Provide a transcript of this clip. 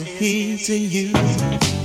is easy using you.